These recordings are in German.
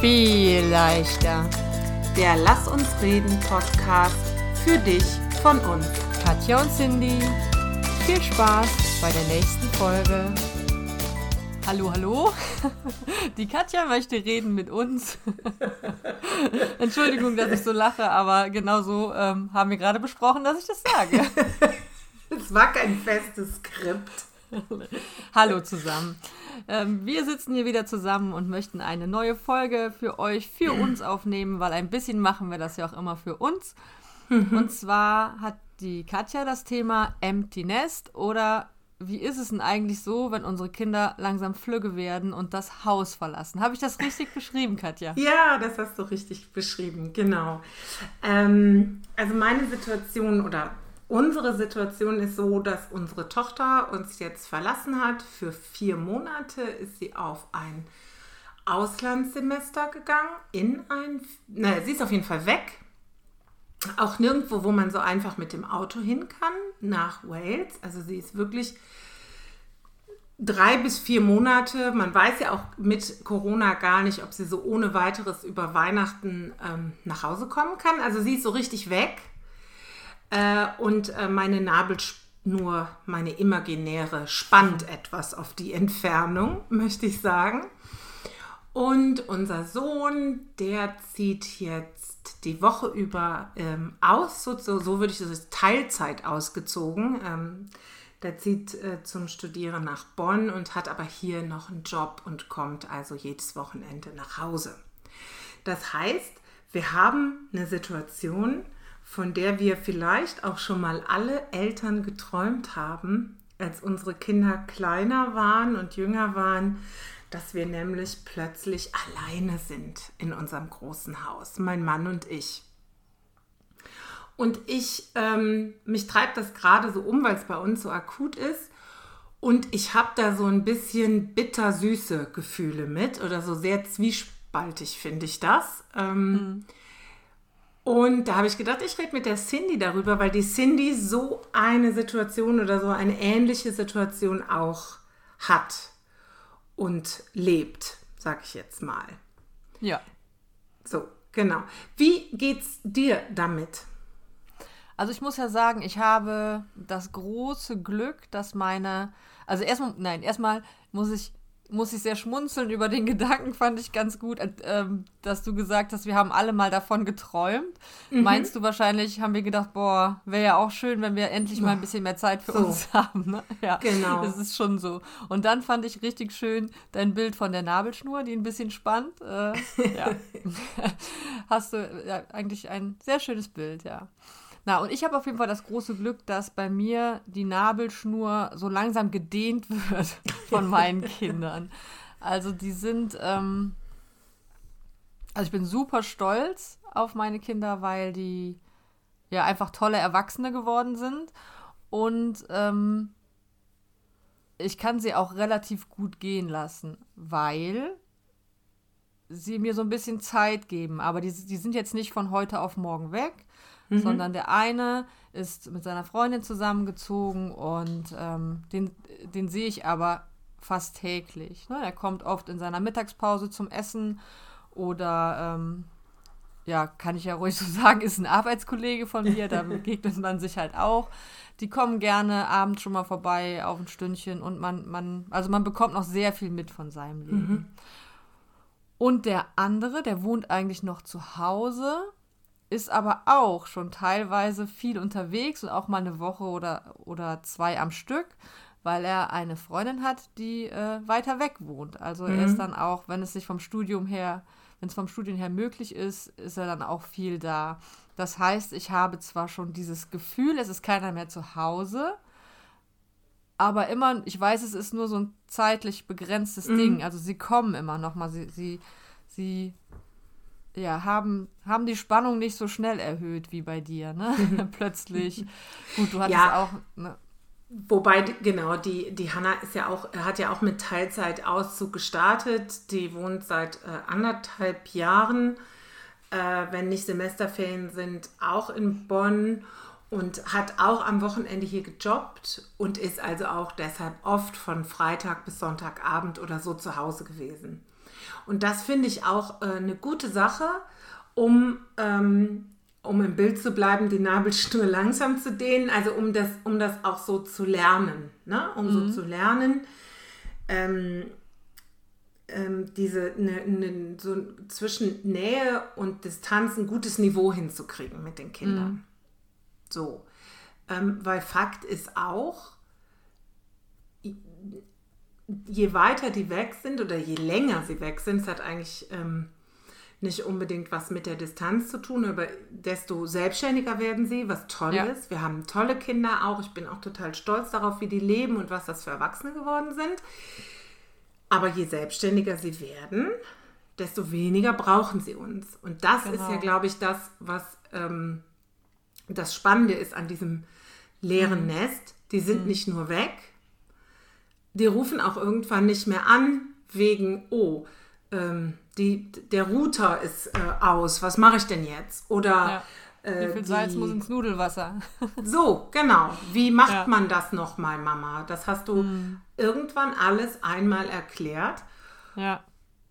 viel leichter. Der Lass uns reden Podcast für dich von uns. Katja und Cindy, viel Spaß bei der nächsten Folge. Hallo, hallo. Die Katja möchte reden mit uns. Entschuldigung, dass ich so lache, aber genau so ähm, haben wir gerade besprochen, dass ich das sage. Es war kein festes Skript. Hallo zusammen. Ähm, wir sitzen hier wieder zusammen und möchten eine neue Folge für euch, für uns aufnehmen, weil ein bisschen machen wir das ja auch immer für uns. Und zwar hat die Katja das Thema Empty Nest oder wie ist es denn eigentlich so, wenn unsere Kinder langsam flügge werden und das Haus verlassen? Habe ich das richtig beschrieben, Katja? Ja, das hast du richtig beschrieben, genau. Ähm, also meine Situation oder unsere Situation ist so, dass unsere Tochter uns jetzt verlassen hat. Für vier Monate ist sie auf ein Auslandssemester gegangen, in ein, naja, sie ist auf jeden Fall weg auch nirgendwo, wo man so einfach mit dem Auto hin kann, nach Wales. Also sie ist wirklich drei bis vier Monate. Man weiß ja auch mit Corona gar nicht, ob sie so ohne weiteres über Weihnachten ähm, nach Hause kommen kann. Also sie ist so richtig weg. Äh, und äh, meine Nabelschnur, meine imaginäre, spannt etwas auf die Entfernung, möchte ich sagen. Und unser Sohn, der zieht jetzt die Woche über ähm, aus, so, so, würde ich das Teilzeit ausgezogen. Ähm, der zieht äh, zum Studieren nach Bonn und hat aber hier noch einen Job und kommt also jedes Wochenende nach Hause. Das heißt, wir haben eine Situation, von der wir vielleicht auch schon mal alle Eltern geträumt haben, als unsere Kinder kleiner waren und jünger waren, dass wir nämlich plötzlich alleine sind in unserem großen Haus, mein Mann und ich. Und ich, ähm, mich treibt das gerade so um, weil es bei uns so akut ist. Und ich habe da so ein bisschen bittersüße Gefühle mit oder so sehr zwiespaltig finde ich das. Ähm, mhm. Und da habe ich gedacht, ich rede mit der Cindy darüber, weil die Cindy so eine Situation oder so eine ähnliche Situation auch hat und lebt, sag ich jetzt mal. Ja. So, genau. Wie geht's dir damit? Also ich muss ja sagen, ich habe das große Glück, dass meine, also erstmal, nein, erstmal muss ich muss ich sehr schmunzeln über den Gedanken, fand ich ganz gut, ähm, dass du gesagt hast, wir haben alle mal davon geträumt. Mhm. Meinst du wahrscheinlich, haben wir gedacht, boah, wäre ja auch schön, wenn wir endlich mal ein bisschen mehr Zeit für so. uns haben. Ne? Ja, genau. Das ist schon so. Und dann fand ich richtig schön dein Bild von der Nabelschnur, die ein bisschen spannt. Äh, ja. Hast du ja, eigentlich ein sehr schönes Bild, ja. Na, und ich habe auf jeden Fall das große Glück, dass bei mir die Nabelschnur so langsam gedehnt wird von meinen Kindern. Also die sind, ähm, also ich bin super stolz auf meine Kinder, weil die ja einfach tolle Erwachsene geworden sind. Und ähm, ich kann sie auch relativ gut gehen lassen, weil sie mir so ein bisschen Zeit geben. Aber die, die sind jetzt nicht von heute auf morgen weg, mhm. sondern der eine ist mit seiner Freundin zusammengezogen und ähm, den, den sehe ich aber fast täglich. Ne? Er kommt oft in seiner Mittagspause zum Essen oder ähm, ja, kann ich ja ruhig so sagen, ist ein Arbeitskollege von mir, da begegnet man sich halt auch. Die kommen gerne abends schon mal vorbei auf ein Stündchen und man, man, also man bekommt noch sehr viel mit von seinem Leben. Mhm. Und der andere, der wohnt eigentlich noch zu Hause ist aber auch schon teilweise viel unterwegs und auch mal eine Woche oder, oder zwei am Stück, weil er eine Freundin hat, die äh, weiter weg wohnt. Also mhm. er ist dann auch, wenn es sich vom Studium her, wenn es vom Studium her möglich ist, ist er dann auch viel da. Das heißt, ich habe zwar schon dieses Gefühl, es ist keiner mehr zu Hause, aber immer, ich weiß, es ist nur so ein zeitlich begrenztes mhm. Ding. Also sie kommen immer noch mal, sie, sie, sie ja, haben, haben die Spannung nicht so schnell erhöht wie bei dir, ne? Plötzlich. Gut, du hattest ja. auch. Ne? Wobei, genau, die, die Hanna ist ja auch, hat ja auch mit Teilzeitauszug gestartet. Die wohnt seit äh, anderthalb Jahren, äh, wenn nicht Semesterferien sind, auch in Bonn und hat auch am Wochenende hier gejobbt und ist also auch deshalb oft von Freitag bis Sonntagabend oder so zu Hause gewesen. Und das finde ich auch äh, eine gute Sache, um, ähm, um im Bild zu bleiben, die Nabelschnur langsam zu dehnen, also um das, um das auch so zu lernen, ne? um so zu lernen, ähm, ähm, diese ne, ne, so zwischen Nähe und Distanz ein gutes Niveau hinzukriegen mit den Kindern. Mhm. So. Ähm, weil Fakt ist auch, je weiter die weg sind oder je länger sie weg sind, es hat eigentlich ähm, nicht unbedingt was mit der Distanz zu tun, aber desto selbstständiger werden sie, was toll Ja. ist. Wir haben tolle Kinder auch. Ich bin auch total stolz darauf, wie die leben und was das für Erwachsene geworden sind. Aber je selbstständiger sie werden, desto weniger brauchen sie uns. Und das ist ja, Genau. glaube ich, das, was ähm, das Spannende ist an diesem leeren Nest. Die sind nicht nur weg, die rufen auch irgendwann nicht mehr an, wegen, oh, ähm, die, der Router ist äh, aus, was mache ich denn jetzt? Oder Ja. äh, Wie viel Salz die- muss ins Nudelwasser? so, genau. Wie macht Ja. man das nochmal, Mama? Das hast du irgendwann alles einmal erklärt ja.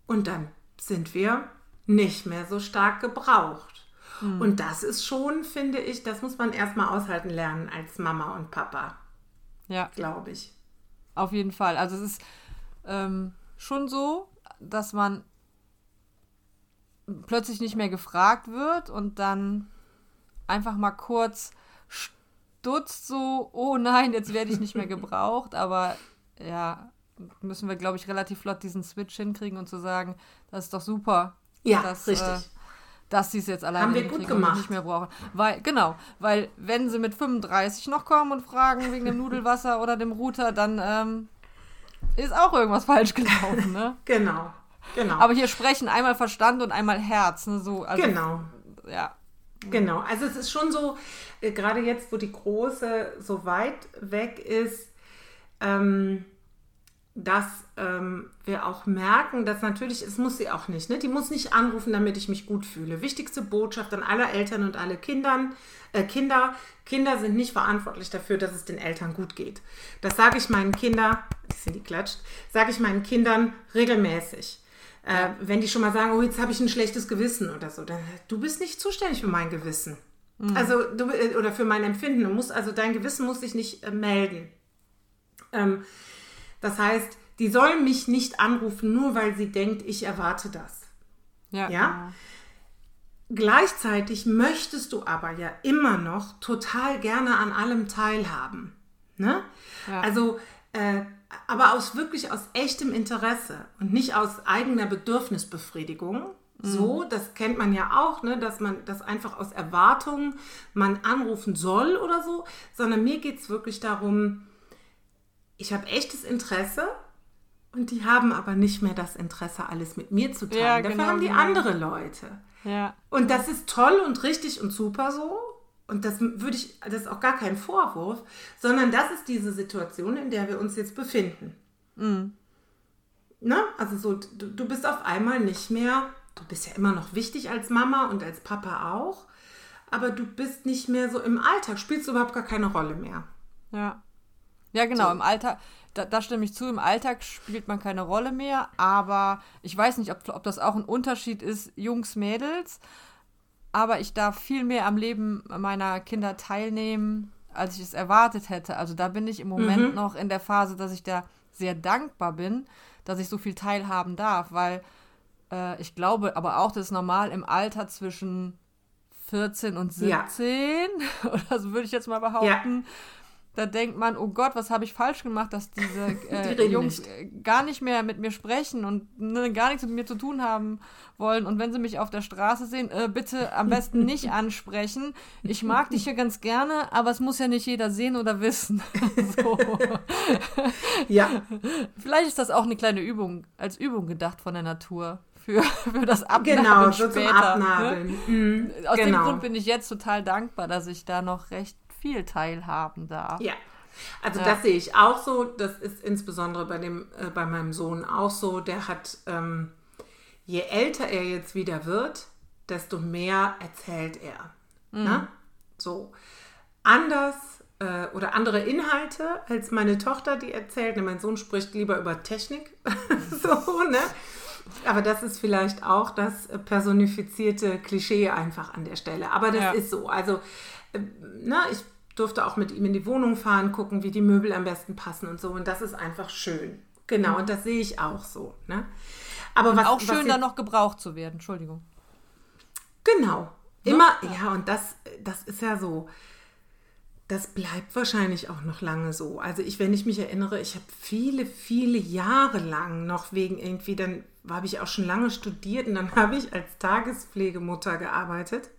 und dann sind wir nicht mehr so stark gebraucht. Und das ist schon, finde ich, das muss man erstmal aushalten lernen als Mama und Papa, Ja. glaube ich. Auf jeden Fall. Also es ist ähm, schon so, dass man plötzlich nicht mehr gefragt wird und dann einfach mal kurz stutzt so, oh nein, jetzt werde ich nicht mehr gebraucht, aber ja, müssen wir, glaube ich, relativ flott diesen Switch hinkriegen und zu sagen, das ist doch super. Ja, dass, richtig. Äh, dass sie es jetzt alleine Haben wir gut gemacht. nicht mehr brauchen. Weil, genau, weil wenn sie mit 35 noch kommen und fragen wegen dem Nudelwasser oder dem Router, dann ähm, ist auch irgendwas falsch gelaufen, ne? Genau, genau. Aber hier sprechen einmal Verstand und einmal Herz, ne? So, also, genau. Ja. Genau, also es ist schon so, äh, gerade jetzt, wo die Große so weit weg ist, ähm, dass ähm, wir auch merken, dass natürlich, es muss sie auch nicht, ne? die muss nicht anrufen, damit ich mich gut fühle. Wichtigste Botschaft an alle Eltern und alle Kindern, äh, Kinder, Kinder sind nicht verantwortlich dafür, dass es den Eltern gut geht. Das sage ich meinen Kindern, die sind die klatscht, sage ich meinen Kindern regelmäßig. Äh, wenn die schon mal sagen, oh, jetzt habe ich ein schlechtes Gewissen oder so, dann du bist nicht zuständig für mein Gewissen. Also du äh, oder für mein Empfinden. Du musst, also dein Gewissen muss sich nicht äh, melden. Ähm, das heißt, die soll mich nicht anrufen, nur weil sie denkt, ich erwarte das. Ja. Ja? Gleichzeitig möchtest du aber ja immer noch total gerne an allem teilhaben. Ne? Ja. Also, äh, aber aus wirklich aus echtem Interesse und nicht aus eigener Bedürfnisbefriedigung. So, das kennt man ja auch, ne, dass man das einfach aus Erwartung man anrufen soll oder so, sondern mir geht es wirklich darum, ich habe echtes Interesse und die haben aber nicht mehr das Interesse, alles mit mir zu teilen. Ja, Dafür genau, haben die genau. andere Leute. Ja. Und das ist toll und richtig und super so. Und das würde ich, das ist auch gar kein Vorwurf, sondern das ist diese Situation, in der wir uns jetzt befinden. Ne? Also so, du, du bist auf einmal nicht mehr, du bist ja immer noch wichtig als Mama und als Papa auch, aber du bist nicht mehr so im Alltag, spielst überhaupt gar keine Rolle mehr. Ja. Ja, genau, So. im Alltag, da, da stimme ich zu, im Alltag spielt man keine Rolle mehr, aber ich weiß nicht, ob, ob das auch ein Unterschied ist, Jungs, Mädels, aber ich darf viel mehr am Leben meiner Kinder teilnehmen, als ich es erwartet hätte. Also da bin ich im Moment noch in der Phase, dass ich da sehr dankbar bin, dass ich so viel teilhaben darf, weil äh, ich glaube aber auch, das ist normal im Alter zwischen 14 und Ja. 17, oder so würde ich jetzt mal behaupten. Da denkt man, oh Gott, was habe ich falsch gemacht, dass diese äh, reden Jungs nicht. äh, gar nicht mehr mit mir sprechen und ne, gar nichts mit mir zu tun haben wollen. Und wenn sie mich auf der Straße sehen, äh, bitte am besten nicht ansprechen. Ich mag dich hier ganz gerne, aber es muss ja nicht jeder sehen oder wissen. so. Ja, Vielleicht ist das auch eine kleine Übung, als Übung gedacht von der Natur. Für, für das Abnabeln genau, so zum später. Ne? Abnabeln. Mhm, Aus dem genau. Grund bin ich jetzt total dankbar, dass ich da noch recht viel teilhaben darf. Ja, also Ja. das sehe ich auch so. Das ist insbesondere bei, dem, äh, bei meinem Sohn auch so. Der hat, ähm, je älter er jetzt wieder wird, desto mehr erzählt er. Ne? So. Anders äh, oder andere Inhalte als meine Tochter, die erzählt. Ne, mein Sohn spricht lieber über Technik. so, ne? Aber das ist vielleicht auch das personifizierte Klischee einfach an der Stelle. Aber das ja. ist so. Also, na, ich durfte auch mit ihm in die Wohnung fahren, gucken, wie die Möbel am besten passen und so. Und das ist einfach schön. Genau, mhm. und das sehe ich auch so. Ne? Aber was, auch schön, was da noch gebraucht zu werden. Entschuldigung. Genau. Immer, ja, ja und das, das ist ja so das bleibt wahrscheinlich auch noch lange so. Also ich, wenn ich mich erinnere, ich habe viele, viele Jahre lang noch wegen irgendwie, dann habe ich auch schon lange studiert und dann habe ich als Tagespflegemutter gearbeitet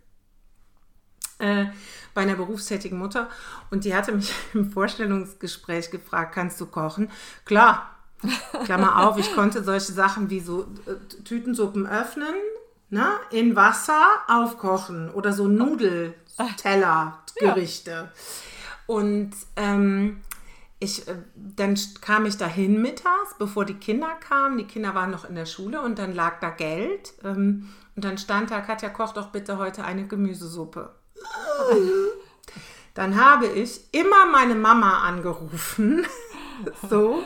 äh, bei einer berufstätigen Mutter und die hatte mich im Vorstellungsgespräch gefragt, kannst du kochen? Klar, Klammer auf, ich konnte solche Sachen wie so äh, Tütensuppen öffnen, ne, in Wasser aufkochen oder so Nudelteller, Gerichte. Ja. Und ähm, ich, äh, dann kam ich dahin mittags, bevor die Kinder kamen. Die Kinder waren noch in der Schule und dann lag da Geld. Ähm, und dann stand da, Katja, koch doch bitte heute eine Gemüsesuppe. Dann habe ich immer meine Mama angerufen. so.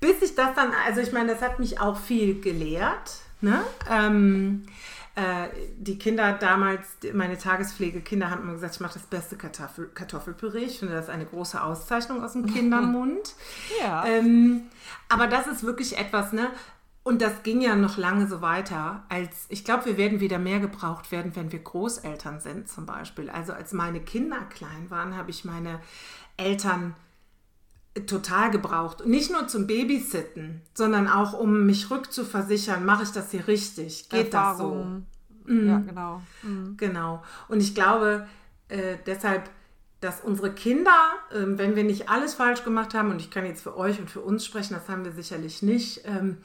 Bis ich das dann, also ich meine, das hat mich auch viel gelehrt. Ne? Ähm, äh, die Kinder damals, meine Tagespflegekinder haben immer gesagt, ich mache das beste Kartoffel, Kartoffelpüree. Ich finde das eine große Auszeichnung aus dem Kindermund. ja. Ähm, aber das ist wirklich etwas, ne? Und das ging ja noch lange so weiter, als ich glaube, wir werden wieder mehr gebraucht werden, wenn wir Großeltern sind zum Beispiel. Also als meine Kinder klein waren, habe ich meine Eltern total gebraucht. nicht nur zum Babysitten, sondern auch um mich rückzuversichern, mache ich das hier richtig? Geht Erfahrung. das so? Mhm. Ja, genau. Mhm. Genau. Und ich glaube äh, deshalb, dass unsere Kinder, äh, wenn wir nicht alles falsch gemacht haben, und ich kann jetzt für euch und für uns sprechen, das haben wir sicherlich nicht, ähm,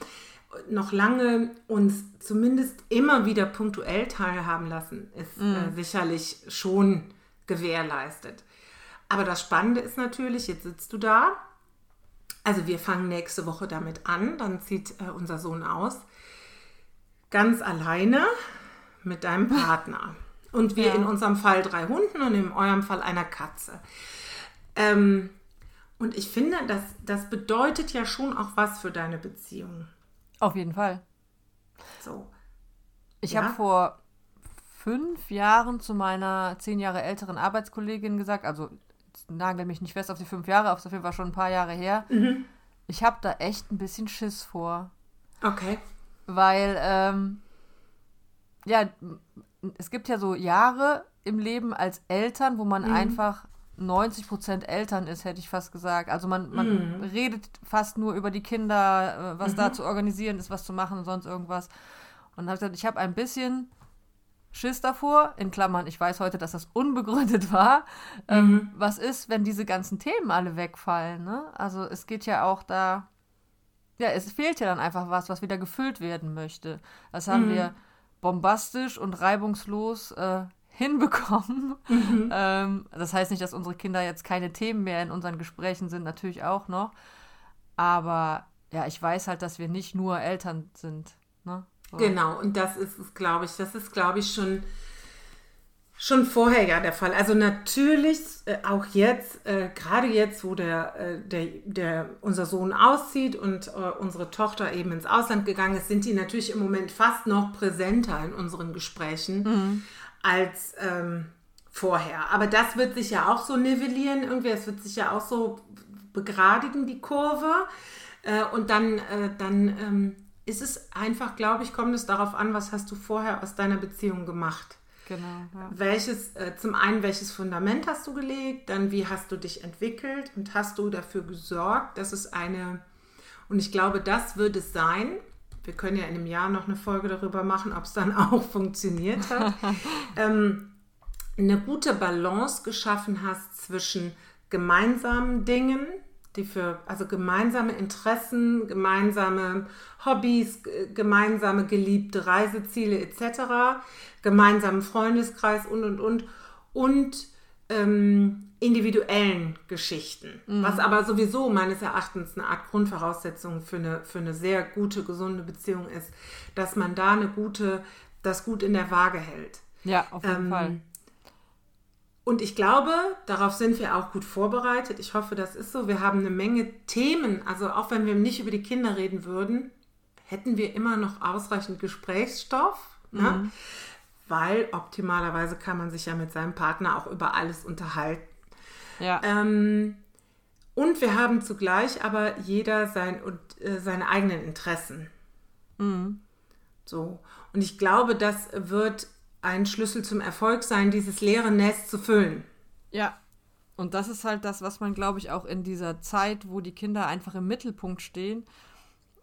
noch lange uns zumindest immer wieder punktuell teilhaben lassen, ist mhm. äh, sicherlich schon gewährleistet. Aber das Spannende ist natürlich, jetzt sitzt du da. Also wir fangen nächste Woche damit an. Dann zieht äh, unser Sohn aus. Ganz alleine mit deinem Partner. Und wir ja. in unserem Fall drei Hunden und in eurem Fall einer Katze. Ähm, und ich finde, das, das bedeutet ja schon auch was für deine Beziehung. Auf jeden Fall. So. Ich ja? habe vor fünf Jahren zu meiner zehn Jahre älteren Arbeitskollegin gesagt, also nagel mich nicht fest auf die fünf Jahre, auf jeden Fall schon ein paar Jahre her. Mhm. Ich habe da echt ein bisschen Schiss vor. Okay. Weil, ähm, ja, es gibt ja so Jahre im Leben als Eltern, wo man mhm. einfach 90 Prozent Eltern ist, hätte ich fast gesagt. Also man, man mhm. redet fast nur über die Kinder, äh, was mhm. da zu organisieren ist, was zu machen und sonst irgendwas. Und habe gesagt, ich habe ein bisschen Schiss davor, in Klammern, ich weiß heute, dass das unbegründet war. Ähm, mhm. Ähm, was ist, wenn diese ganzen Themen alle wegfallen? Ne? Also es geht ja auch da, ja, es fehlt ja dann einfach was, was wieder gefüllt werden möchte. Das haben mhm. wir bombastisch und reibungslos äh, hinbekommen. Mhm. Ähm, das heißt nicht, dass unsere Kinder jetzt keine Themen mehr in unseren Gesprächen sind, natürlich auch noch. Aber ja, ich weiß halt, dass wir nicht nur Eltern sind. Ne? Genau, und das ist es, glaube ich, das ist, glaube ich, schon, schon vorher ja der Fall. Also natürlich äh, auch jetzt, äh, gerade jetzt, wo der, äh, der, der, unser Sohn auszieht und äh, unsere Tochter eben ins Ausland gegangen ist, sind die natürlich im Moment fast noch präsenter in unseren Gesprächen mhm. Als ähm, vorher. Aber das wird sich ja auch so nivellieren, irgendwie, es wird sich ja auch so begradigen, die Kurve. Äh, und dann, äh, dann ähm, ist es einfach, glaube ich, kommt es darauf an, was hast du vorher aus deiner Beziehung gemacht. Genau. Ja. Welches, äh, zum einen, welches Fundament hast du gelegt, dann wie hast du dich entwickelt und hast du dafür gesorgt, dass es eine, und ich glaube, das wird es sein. Wir können ja in einem Jahr noch eine Folge darüber machen, ob es dann auch funktioniert hat. ähm, eine gute Balance geschaffen hast zwischen gemeinsamen Dingen, die für also gemeinsame Interessen, gemeinsame Hobbys, gemeinsame geliebte Reiseziele etc., gemeinsamen Freundeskreis und und und und ähm, individuellen Geschichten, mhm. was aber sowieso meines Erachtens eine Art Grundvoraussetzung für eine, für eine sehr gute, gesunde Beziehung ist, dass man da eine gute, das gut in der Waage hält. Ja, auf jeden ähm, Fall. Und ich glaube, darauf sind wir auch gut vorbereitet. Ich hoffe, das ist so. Wir haben eine Menge Themen. Also auch wenn wir nicht über die Kinder reden würden, hätten wir immer noch ausreichend Gesprächsstoff. Ne? Weil optimalerweise kann man sich ja mit seinem Partner auch über alles unterhalten. Ja. Ähm, und wir haben zugleich aber jeder sein, und, äh, seine eigenen Interessen. So. Und ich glaube, das wird ein Schlüssel zum Erfolg sein, dieses leere Nest zu füllen. Ja. Und das ist halt das, was man, glaube ich, auch in dieser Zeit, wo die Kinder einfach im Mittelpunkt stehen,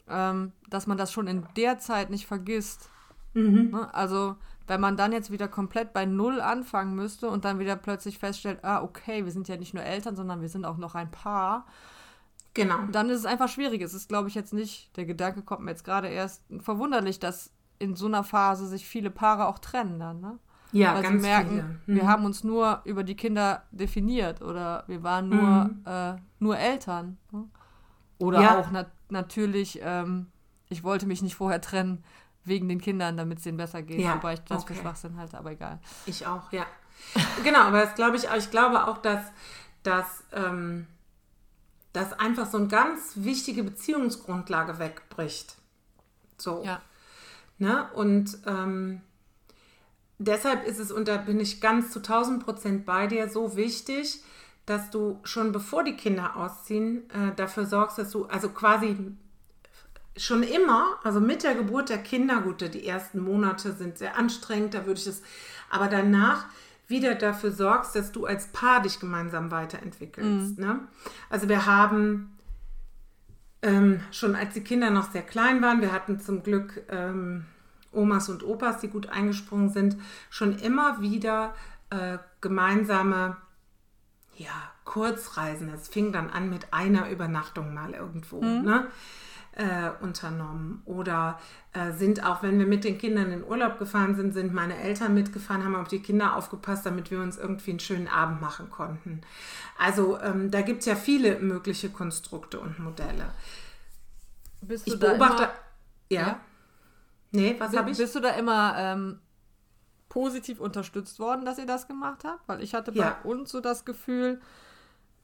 ähm, dass man das schon in der Zeit nicht vergisst. Ne? Also, wenn man dann jetzt wieder komplett bei Null anfangen müsste und dann wieder plötzlich feststellt, ah, okay, wir sind ja nicht nur Eltern, sondern wir sind auch noch ein Paar, Genau. dann ist es einfach schwierig. Es ist, glaube ich, jetzt nicht, der Gedanke kommt mir jetzt gerade erst verwunderlich, dass in so einer Phase sich viele Paare auch trennen dann, ne? Ja, Weil sie ganz merken, viele. wir haben uns nur über die Kinder definiert oder wir waren nur, äh, nur Eltern. Ne? Oder Ja. auch nat natürlich, ähm, ich wollte mich nicht vorher trennen wegen den Kindern, damit es denen besser geht. Ja, Wobei ich das für okay. Schwachsinn halte, aber egal. Ich auch, ja. genau, aber das glaube ich. Ich glaube auch, dass, dass, ähm, dass einfach so eine ganz wichtige Beziehungsgrundlage wegbricht. So. Ja. Ne? Und ähm, deshalb ist es, und da bin ich ganz zu 1000 Prozent bei dir, so wichtig, dass du schon bevor die Kinder ausziehen, äh, dafür sorgst, dass du, also quasi schon immer, also mit der Geburt der Kinder, gut, die ersten Monate sind sehr anstrengend, da würde ich es, aber danach wieder dafür sorgst, dass du als Paar dich gemeinsam weiterentwickelst. Ne? Also wir haben ähm, schon als die Kinder noch sehr klein waren, wir hatten zum Glück ähm, Omas und Opas, die gut eingesprungen sind, schon immer wieder äh, gemeinsame ja, Kurzreisen. Es fing dann an mit einer Übernachtung mal irgendwo. Ne? Äh, unternommen. Oder äh, sind auch, wenn wir mit den Kindern in Urlaub gefahren sind, sind meine Eltern mitgefahren, haben auf die Kinder aufgepasst, damit wir uns irgendwie einen schönen Abend machen konnten. Also ähm, da gibt es ja viele mögliche Konstrukte und Modelle. Bist Ich du da beobachte. immer, ja. Ja? Nee, was habe ich? Bist du da immer ähm, positiv unterstützt worden, dass ihr das gemacht habt? Weil ich hatte Ja. bei uns so das Gefühl,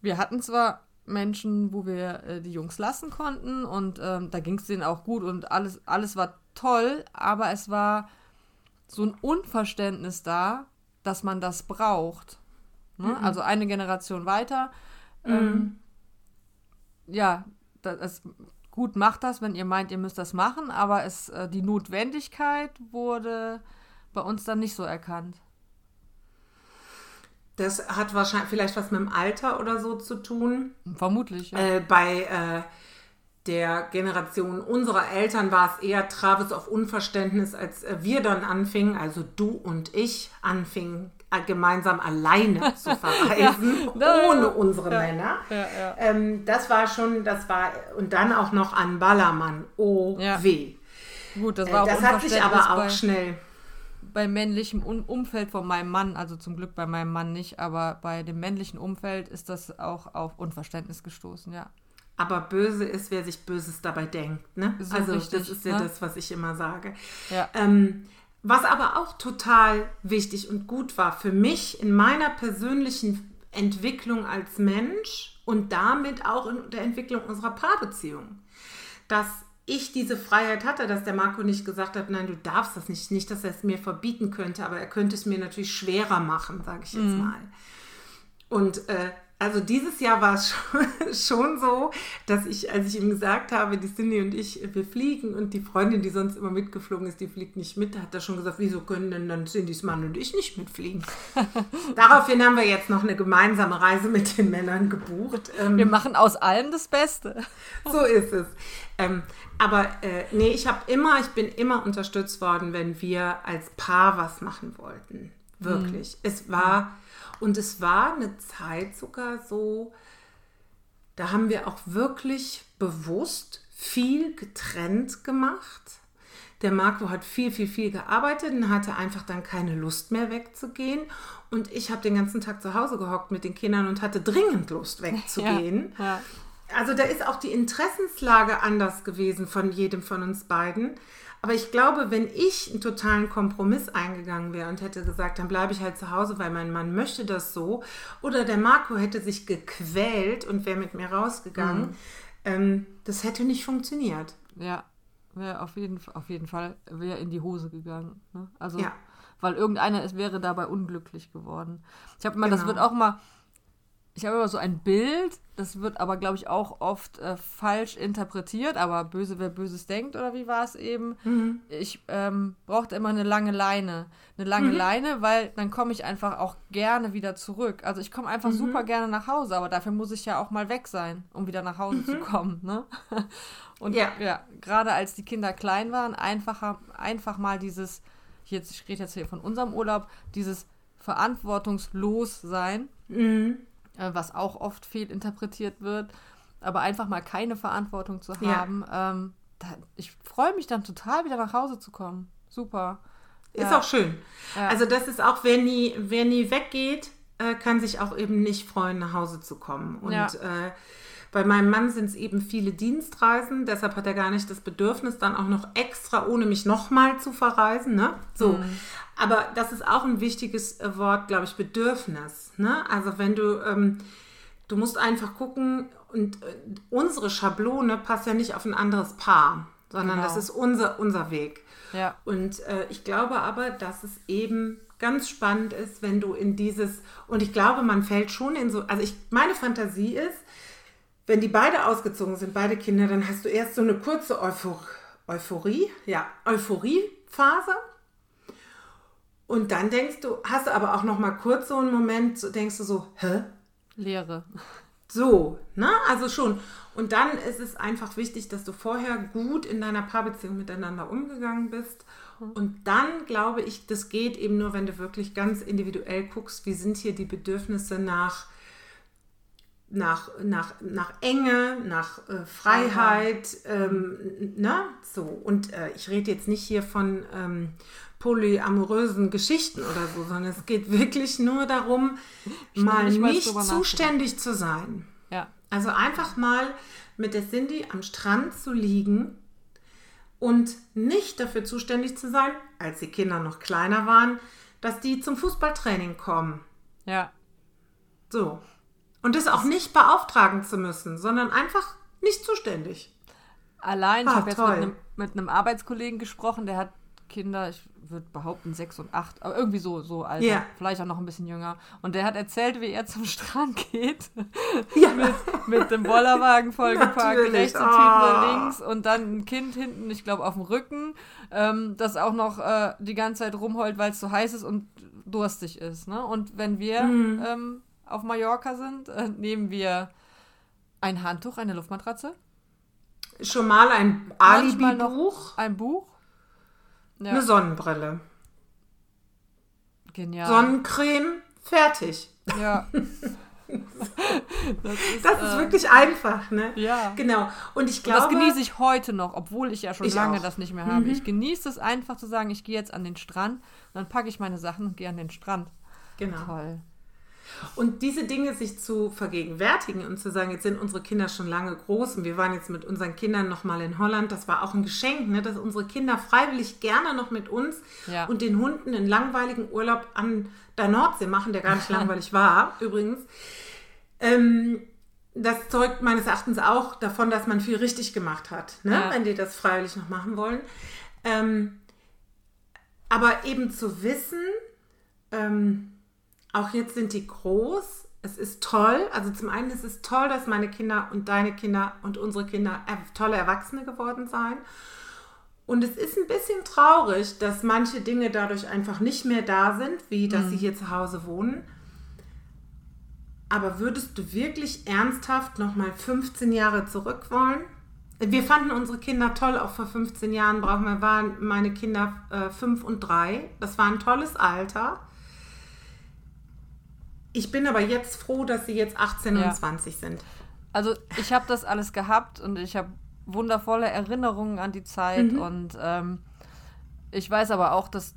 wir hatten zwar Menschen, wo wir äh, die Jungs lassen konnten und ähm, da ging es denen auch gut und alles, alles war toll, aber es war so ein Unverständnis da, dass man das braucht. Ne? Also eine Generation weiter. Ähm, ja, das, es, gut macht das, wenn ihr meint, ihr müsst das machen, aber es, äh, die Notwendigkeit wurde bei uns dann nicht so erkannt. Das hat wahrscheinlich vielleicht was mit dem Alter oder so zu tun. Vermutlich, ja. Äh, bei äh, der Generation unserer Eltern war es eher Travis auf Unverständnis, als äh, wir dann anfingen, also du und ich anfingen, äh, gemeinsam alleine zu verreisen, Ja. ohne unsere Männer. ja, ja. Ähm, das war schon, das war, und dann auch noch an Ballermann. Oh Ja. weh. Gut, das Äh, war auch das hat sich aber auch schnell. Bei männlichem Umfeld von meinem Mann, also zum Glück bei meinem Mann nicht, aber bei dem männlichen Umfeld ist das auch auf Unverständnis gestoßen, ja. Aber böse ist, wer sich Böses dabei denkt. Ne? So also richtig, das ist ja ne? das, was ich immer sage. Ja. Ähm, was aber auch total wichtig und gut war für mich in meiner persönlichen Entwicklung als Mensch und damit auch in der Entwicklung unserer Paarbeziehung, dass ich diese Freiheit hatte, dass der Marco nicht gesagt hat, nein, du darfst das nicht, nicht, dass er es mir verbieten könnte, aber er könnte es mir natürlich schwerer machen, sage ich jetzt mal. Und äh, also dieses Jahr war es schon, schon so, dass ich, als ich ihm gesagt habe, die Cindy und ich, wir fliegen und die Freundin, die sonst immer mitgeflogen ist, die fliegt nicht mit, hat er schon gesagt, wieso können denn dann Cindys Mann und ich nicht mitfliegen? Daraufhin haben wir jetzt noch eine gemeinsame Reise mit den Männern gebucht. Ähm, Wir machen aus allem das Beste. so ist es. Ähm, aber äh, nee, ich habe immer, ich bin immer unterstützt worden, wenn wir als Paar was machen wollten. Wirklich. Es war, und es war eine Zeit sogar so, da haben wir auch wirklich bewusst viel getrennt gemacht. Der Marco hat viel, viel, viel gearbeitet und hatte einfach dann keine Lust mehr wegzugehen. Und ich habe den ganzen Tag zu Hause gehockt mit den Kindern und hatte dringend Lust wegzugehen. Ja. Also da ist auch die Interessenslage anders gewesen von jedem von uns beiden. Aber ich glaube, wenn ich einen totalen Kompromiss eingegangen wäre und hätte gesagt, dann bleibe ich halt zu Hause, weil mein Mann möchte das so, oder der Marco hätte sich gequält und wäre mit mir rausgegangen, ähm, das hätte nicht funktioniert. Ja. wäre auf jeden, auf jeden Fall wäre in die Hose gegangen. Ne? Also, Ja. weil irgendeiner es wäre dabei unglücklich geworden. Ich habe immer, das Genau. wird auch mal, ich habe immer so ein Bild, das wird aber, glaube ich, auch oft äh, falsch interpretiert, aber böse, wer Böses denkt, oder wie war es eben? Mhm. Ich ähm, brauchte immer eine lange Leine. Eine lange Leine, weil dann komme ich einfach auch gerne wieder zurück. Also ich komme einfach super gerne nach Hause, aber dafür muss ich ja auch mal weg sein, um wieder nach Hause zu kommen. Ne? Und Ja. ja, gerade als die Kinder klein waren, einfacher, einfach mal dieses, jetzt, ich rede jetzt hier von unserem Urlaub, dieses verantwortungslos sein, Mhm. Äh, was auch oft fehlinterpretiert wird, aber einfach mal keine Verantwortung zu Ja. haben. Ähm, da, ich freue mich dann total, wieder nach Hause zu kommen. Super. Ist Ja. auch schön. Ja. Also das ist auch, wer nie, wer nie weggeht, äh, kann sich auch eben nicht freuen, nach Hause zu kommen. Und Ja. äh, bei meinem Mann sind es eben viele Dienstreisen, deshalb hat er gar nicht das Bedürfnis, dann auch noch extra, ohne mich nochmal zu verreisen. Ne? So. Mhm. Aber das ist auch ein wichtiges äh, Wort, glaube ich, Bedürfnis. Ne? Also wenn du, ähm, du musst einfach gucken, und äh, unsere Schablone passt ja nicht auf ein anderes Paar, sondern Genau. das ist unser, unser Weg. Ja. Und äh, ich glaube aber, dass es eben ganz spannend ist, wenn du in dieses, und ich glaube, man fällt schon in so, also ich, meine Fantasie ist, wenn die beide ausgezogen sind, beide Kinder, dann hast du erst so eine kurze Euphor Euphorie, ja, Euphoriephase. Und dann denkst du, hast du aber auch noch mal kurz so einen Moment, so denkst du so, hä? Lehre. So, ne? Also schon. Und dann ist es einfach wichtig, dass du vorher gut in deiner Paarbeziehung miteinander umgegangen bist. Und dann glaube ich, das geht eben nur, wenn du wirklich ganz individuell guckst, wie sind hier die Bedürfnisse nach, nach, nach, nach Enge, nach äh, Freiheit, ähm, ne? So. Und äh, ich rede jetzt nicht hier von ähm, polyamorösen Geschichten oder so, sondern es geht wirklich nur darum, mal nicht mal nicht zuständig zu sein. Ja. Also einfach mal mit der Cindy am Strand zu liegen und nicht dafür zuständig zu sein, als die Kinder noch kleiner waren, dass die zum Fußballtraining kommen. Ja. So. Und das auch nicht beauftragen zu müssen, sondern einfach nicht zuständig. Allein, ich Ah, habe jetzt mit einem, mit einem Arbeitskollegen gesprochen, der hat Kinder, ich würde behaupten sechs und acht, aber irgendwie so, so alt, Ja. vielleicht auch noch ein bisschen jünger. Und der hat erzählt, wie er zum Strand geht, Ja. mit, mit dem Bollerwagen vollgepackt, rechts ein Typ Ah. links und dann ein Kind hinten, ich glaube auf dem Rücken, ähm, das auch noch äh, die ganze Zeit rumheult, weil es so heiß ist und durstig ist. Ne? Und wenn wir Mhm. ähm, auf Mallorca sind, äh, nehmen wir ein Handtuch, eine Luftmatratze, Schon mal ein Alibi-Buch, ein Buch. Ja, eine Sonnenbrille, genial. Sonnencreme, fertig. ja. das ist, Das ist äh, wirklich einfach, ne? Ja. Genau. Und ich Und glaube. das genieße ich heute noch, obwohl ich ja schon Ich lange auch. das nicht mehr habe. Ich genieße es einfach zu sagen, ich gehe jetzt an den Strand, dann packe ich meine Sachen und gehe an den Strand. Genau. Toll. Und diese Dinge sich zu vergegenwärtigen und zu sagen, jetzt sind unsere Kinder schon lange groß und wir waren jetzt mit unseren Kindern nochmal in Holland, das war auch ein Geschenk, ne, dass unsere Kinder freiwillig gerne noch mit uns Ja. und den Hunden einen langweiligen Urlaub an der Nordsee machen, der gar nicht langweilig war, übrigens. Ähm, das zeugt meines Erachtens auch davon, dass man viel richtig gemacht hat, ne, Ja. wenn die das freiwillig noch machen wollen. Ähm, aber eben zu wissen, ähm, auch jetzt sind die groß. Es ist toll. Also zum einen ist es toll, dass meine Kinder und deine Kinder und unsere Kinder er- tolle Erwachsene geworden sein. Und es ist ein bisschen traurig, dass manche Dinge dadurch einfach nicht mehr da sind, wie dass sie hier zu Hause wohnen. Aber würdest du wirklich ernsthaft noch mal 15 Jahre zurück wollen? Wir fanden unsere Kinder toll, auch vor 15 Jahren brauchen wir, waren meine Kinder äh, 5 und 3. Das war ein tolles Alter. Ich bin aber jetzt froh, dass sie jetzt 18 Ja. und 20 sind. Also ich habe das alles gehabt und ich habe wundervolle Erinnerungen an die Zeit Mhm. und ähm, ich weiß aber auch, dass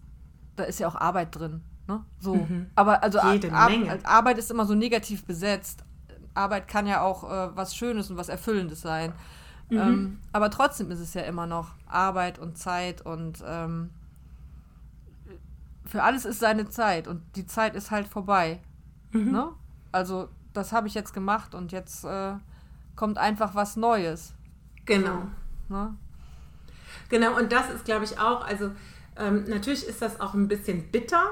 da ist ja auch Arbeit drin. Ne? So. Aber also Mhm. Jede Ar- Menge. Ar- Arbeit ist immer so negativ besetzt. Arbeit kann ja auch äh, was Schönes und was Erfüllendes sein. Mhm. Ähm, aber trotzdem ist es ja immer noch Arbeit und Zeit und ähm, für alles ist seine Zeit und die Zeit ist halt vorbei. Mhm. Ne? Also das habe ich jetzt gemacht und jetzt äh, kommt einfach was Neues. Genau. Ne? Genau, und das ist, glaube ich, auch, also ähm, natürlich ist das auch ein bisschen bitter,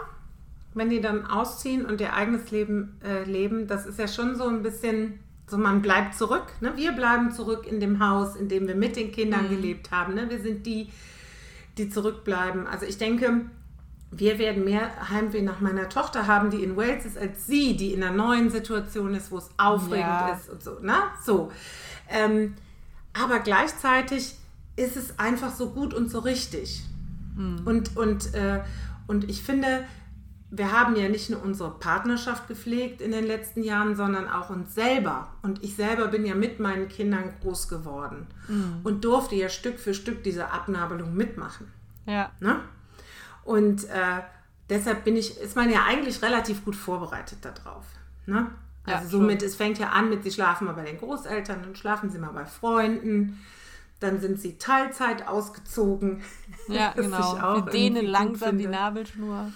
wenn die dann ausziehen und ihr eigenes Leben äh, leben. Das ist ja schon so ein bisschen, so man bleibt zurück. Ne? Wir bleiben zurück in dem Haus, in dem wir mit den Kindern mhm. gelebt haben. Ne? Wir sind die, die zurückbleiben. Also ich denke, wir werden mehr Heimweh nach meiner Tochter haben, die in Wales ist, als sie, die in einer neuen Situation ist, wo es aufregend ja. ist und so. Ne? so. Ähm, aber gleichzeitig ist es einfach so gut und so richtig. Mhm. Und, und, äh, und ich finde, wir haben ja nicht nur unsere Partnerschaft gepflegt in den letzten Jahren, sondern auch uns selber. Und ich selber bin ja mit meinen Kindern groß geworden mhm. und durfte ja Stück für Stück diese Abnabelung mitmachen. Ja. Ne? Und äh, deshalb bin ich, ist man ja eigentlich relativ gut vorbereitet darauf. Ne? Also ja, somit, es fängt ja an mit, sie schlafen mal bei den Großeltern, dann schlafen sie mal bei Freunden, dann sind sie Teilzeit ausgezogen. Ja, genau. Wir dehnen langsam die Nabelschnur.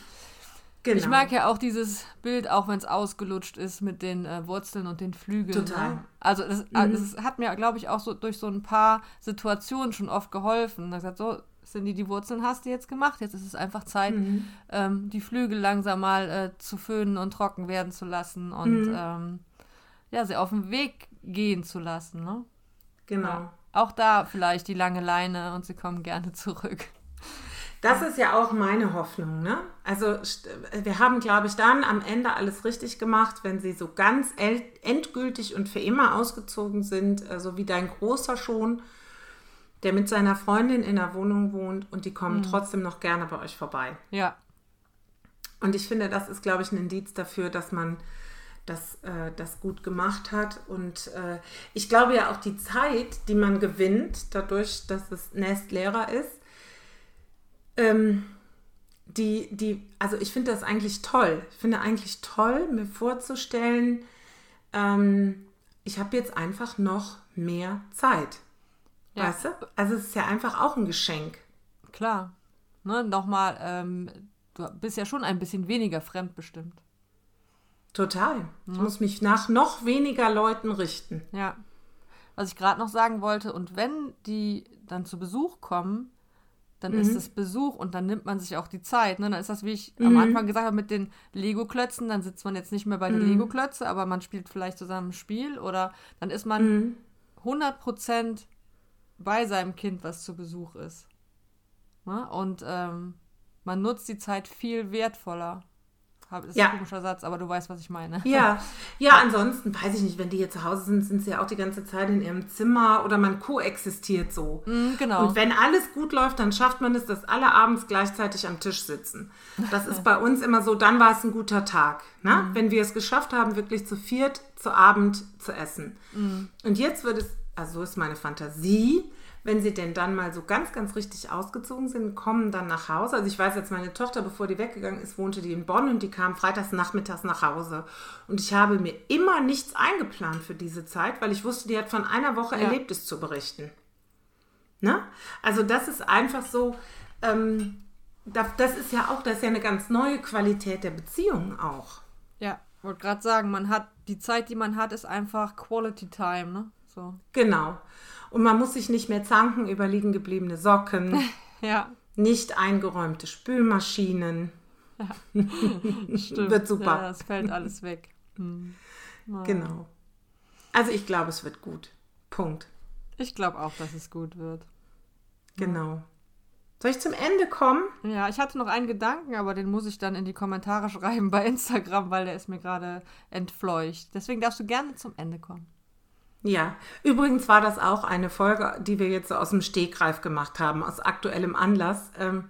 Genau. Ich mag ja auch dieses Bild, auch wenn es ausgelutscht ist mit den äh, Wurzeln und den Flügeln. Total. Ne? Also das, mhm. das, hat mir, glaube ich, auch so durch so ein paar Situationen schon oft geholfen. Da gesagt, so, Cindy, die Wurzeln hast du jetzt gemacht. Jetzt ist es einfach Zeit, mhm. ähm, die Flügel langsam mal äh, zu föhnen und trocken werden zu lassen und mhm. ähm, ja, sie auf den Weg gehen zu lassen. Ne? Genau. Ja. Auch da vielleicht die lange Leine und sie kommen gerne zurück. Das ist ja auch meine Hoffnung. Ne? Also wir haben, glaube ich, dann am Ende alles richtig gemacht, wenn sie so ganz endgültig und für immer ausgezogen sind, so wie dein Großer schon, der mit seiner Freundin in der Wohnung wohnt und die kommen mhm. trotzdem noch gerne bei euch vorbei. Ja. Und ich finde, das ist, glaube ich, ein Indiz dafür, dass man das, äh, das gut gemacht hat. Und äh, ich glaube ja auch die Zeit, die man gewinnt, dadurch, dass das Nest leerer ist, ähm, die, die, also ich finde das eigentlich toll. Ich finde eigentlich toll, mir vorzustellen, ähm, ich habe jetzt einfach noch mehr Zeit. Ja. Weißt du? Also es ist ja einfach auch ein Geschenk. Klar. Ne, Nochmal, ähm, du bist ja schon ein bisschen weniger fremdbestimmt. Total. Ich muss mich nach noch weniger Leuten richten. Ja. Was ich gerade noch sagen wollte, und wenn die dann zu Besuch kommen, dann mhm. ist es Besuch und dann nimmt man sich auch die Zeit. Ne? Dann ist das, wie ich mhm. am Anfang gesagt habe, mit den Lego-Klötzen, dann sitzt man jetzt nicht mehr bei den mhm. Lego-Klötze, aber man spielt vielleicht zusammen ein Spiel oder dann ist man 100% mhm. Bei seinem Kind, was zu Besuch ist. Ne? Und ähm, man nutzt die Zeit viel wertvoller. Das ist ja. ein komischer Satz, aber du weißt, was ich meine. Ja, ja, ansonsten weiß ich nicht, wenn die hier zu Hause sind, sind sie ja auch die ganze Zeit in ihrem Zimmer oder man koexistiert so. Mm, genau. Und wenn alles gut läuft, dann schafft man es, dass alle abends gleichzeitig am Tisch sitzen. Das ist bei uns immer so, dann war es ein guter Tag. Ne? Mm. Wenn wir es geschafft haben, wirklich zu viert zu Abend zu essen. Mm. Und jetzt wird es, also so ist meine Fantasie, wenn sie denn dann mal so ganz, ganz richtig ausgezogen sind, kommen dann nach Hause. Also ich weiß jetzt, meine Tochter, bevor die weggegangen ist, wohnte die in Bonn und die kam freitags nachmittags nach Hause. Und ich habe mir immer nichts eingeplant für diese Zeit, weil ich wusste, die hat von einer Woche ja. Erlebtes zu berichten. Ne? Also das ist einfach so, ähm, das ist ja auch, das ist ja eine ganz neue Qualität der Beziehung auch. Ja, wollte gerade sagen, man hat, die Zeit, die man hat, ist einfach Quality Time, ne? So. Genau. Und man muss sich nicht mehr zanken über liegen gebliebene Socken. ja. Nicht eingeräumte Spülmaschinen. Ja. Stimmt. wird super. Ja, es fällt alles weg. Hm. Ja. Genau. Also ich glaube, es wird gut. Punkt. Ich glaube auch, dass es gut wird. Genau. Soll ich zum Ende kommen? Ja, ich hatte noch einen Gedanken, aber den muss ich dann in die Kommentare schreiben bei Instagram, weil der ist mir gerade entfleucht. Deswegen darfst du gerne zum Ende kommen. Ja, übrigens war das auch eine Folge, die wir jetzt so aus dem Stegreif gemacht haben, aus aktuellem Anlass. Ähm,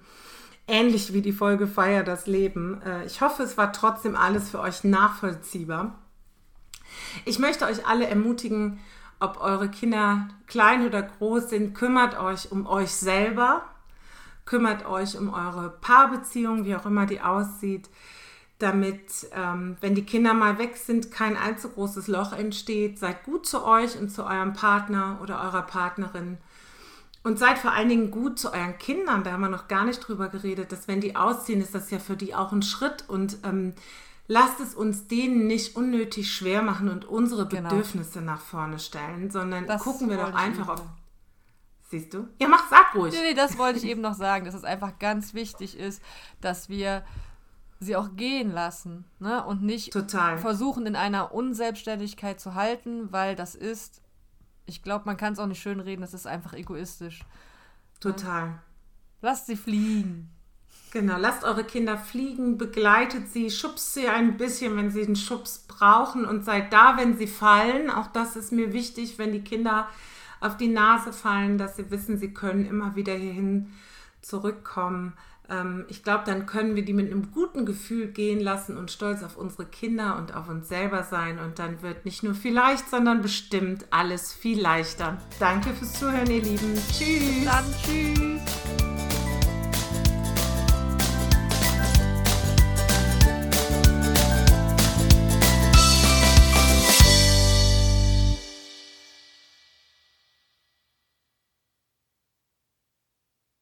ähnlich wie die Folge Feier das Leben. Äh, ich hoffe, es war trotzdem alles für euch nachvollziehbar. Ich möchte euch alle ermutigen, ob eure Kinder klein oder groß sind, kümmert euch um euch selber, kümmert euch um eure Paarbeziehung, wie auch immer die aussieht damit, ähm, wenn die Kinder mal weg sind, kein allzu großes Loch entsteht. Seid gut zu euch und zu eurem Partner oder eurer Partnerin. Und seid vor allen Dingen gut zu euren Kindern. Da haben wir noch gar nicht drüber geredet, dass wenn die ausziehen, ist das ja für die auch ein Schritt. Und ähm, lasst es uns denen nicht unnötig schwer machen und unsere genau. Bedürfnisse nach vorne stellen, sondern das gucken wir doch einfach auf Siehst du? Ja, mach, sag ruhig. Nee, nee, das wollte ich eben noch sagen, dass es einfach ganz wichtig ist, dass wir sie auch gehen lassen ne? und nicht Total. versuchen, in einer Unselbstständigkeit zu halten, weil das ist, ich glaube, man kann es auch nicht schön reden, das ist einfach egoistisch. Total. Lasst sie fliegen. Genau, lasst eure Kinder fliegen, begleitet sie, schubst sie ein bisschen, wenn sie einen Schubs brauchen und seid da, wenn sie fallen. Auch das ist mir wichtig, wenn die Kinder auf die Nase fallen, dass sie wissen, sie können immer wieder hierhin zurückkommen. Ähm, ich glaube, dann können wir die mit einem guten Gefühl gehen lassen und stolz auf unsere Kinder und auf uns selber sein. Und dann wird nicht nur vielleicht, sondern bestimmt alles viel leichter. Danke fürs Zuhören, ihr Lieben. Tschüss. Dann tschüss.